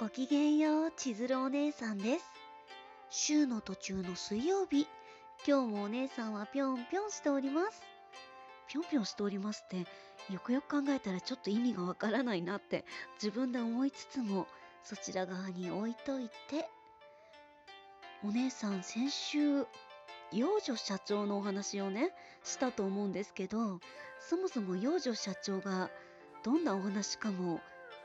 ごきげんよう、千鶴お姉さんです。週の途中の水曜日、今日もお姉さんはぴょんぴょんしております。ぴょんぴょんしておりますって、よくよく考えたらちょっと意味がわからないなって自分で思いつつも、そちら側に置いといて、お姉さん先週、幼女社長のお話をね、したと思うんですけど、そもそも幼女社長がどんなお話かも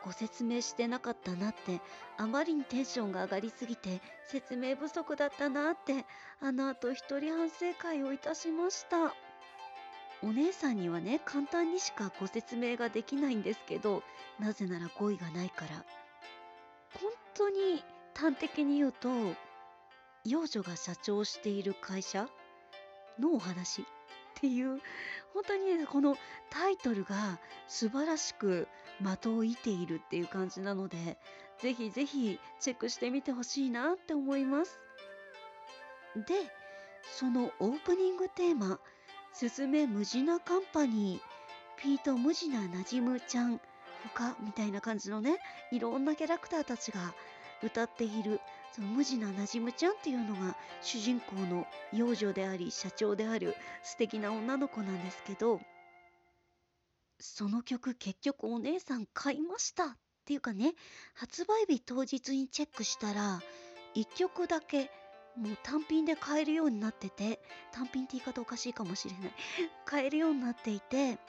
ご説明してなかったなってあまりにテンションが上がりすぎて説明不足だったなってあの後一人反省会をいたしました。お姉さんにはね簡単にしかご説明ができないんですけどなぜなら語彙がないから。本当に端的に言うと幼女が社長している会社のお話っていう本当にねこのタイトルが素晴らしく的を射ているっていう感じなのでぜひぜひチェックしてみてほしいなって思います。でそのオープニングテーマ「すずめ無地なカンパニー」ピート無地ななじむちゃん他みたいな感じのねいろんなキャラクターたちが歌っているその無地ななじむちゃんっていうのが主人公の幼女であり社長である素敵な女の子なんですけどその曲結局お姉さん買いましたっていうかね発売日当日にチェックしたら1曲だけもう単品で買えるようになってて単品って言い方おかしいかもしれない。買えるようになっていて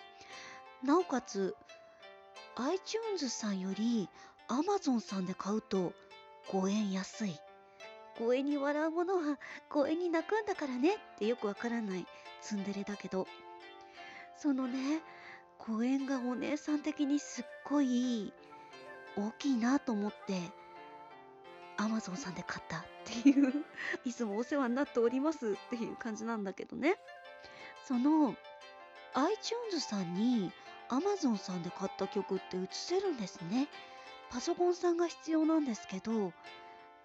なおかつ iTunes さんより Amazon さんで買うと5円安い。5円に笑うものは5円に泣くんだからねってよくわからないツンデレだけど。そのね5円がお姉さん的にすっごい大きいなと思ってアマゾンさんで買ったっていう いつもお世話になっておりますっていう感じなんだけどね。その iTunes さんに Amazon さんで買った曲って映せるんですね。パソコンさんが必要なんですけど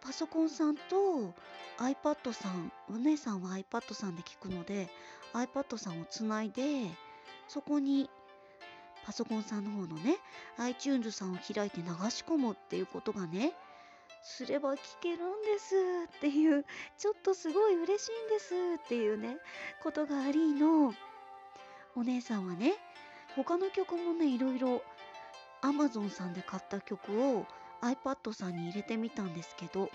パソコンさんと iPad さんお姉さんは iPad さんで聞くので iPad さんをつないでそこにパソコンさんの方のね iTunes さんを開いて流し込むっていうことがねすれば聞けるんですっていうちょっとすごい嬉しいんですっていうねことがありのお姉さんはね他の曲もねいろいろ Amazon さんで買った曲を iPad さんに入れてみたんですけど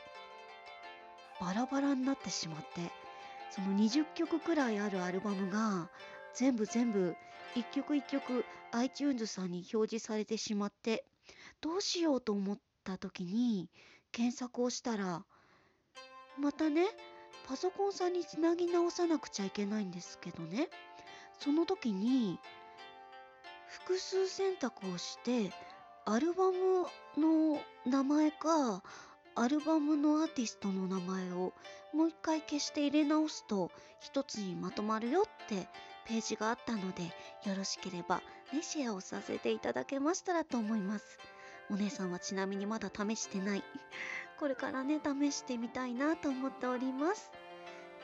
バラバラになってしまってその20曲くらいあるアルバムが全部全部一曲一曲 iTunes さんに表示されてしまってどうしようと思った時に検索をしたらまたねパソコンさんにつなぎ直さなくちゃいけないんですけどね。その時に複数選択をしてアルバムの名前かアルバムのアーティストの名前をもう一回消して入れ直すと一つにまとまるよってページがあったのでよろしければねシェアをさせていただけましたらと思います。お姉さんはちなみにまだ試してない。これからね試してみたいなと思っております。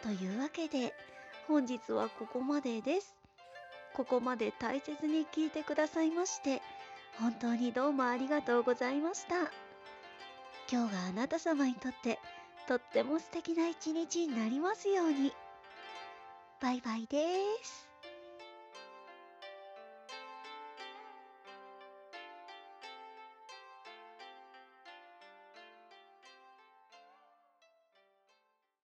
というわけで本日はここまでです。ここまで大切に聞いてくださいまして本当にどうもありがとうございました。今日があなた様にとってとっても素敵な一日になりますように。バイバイです。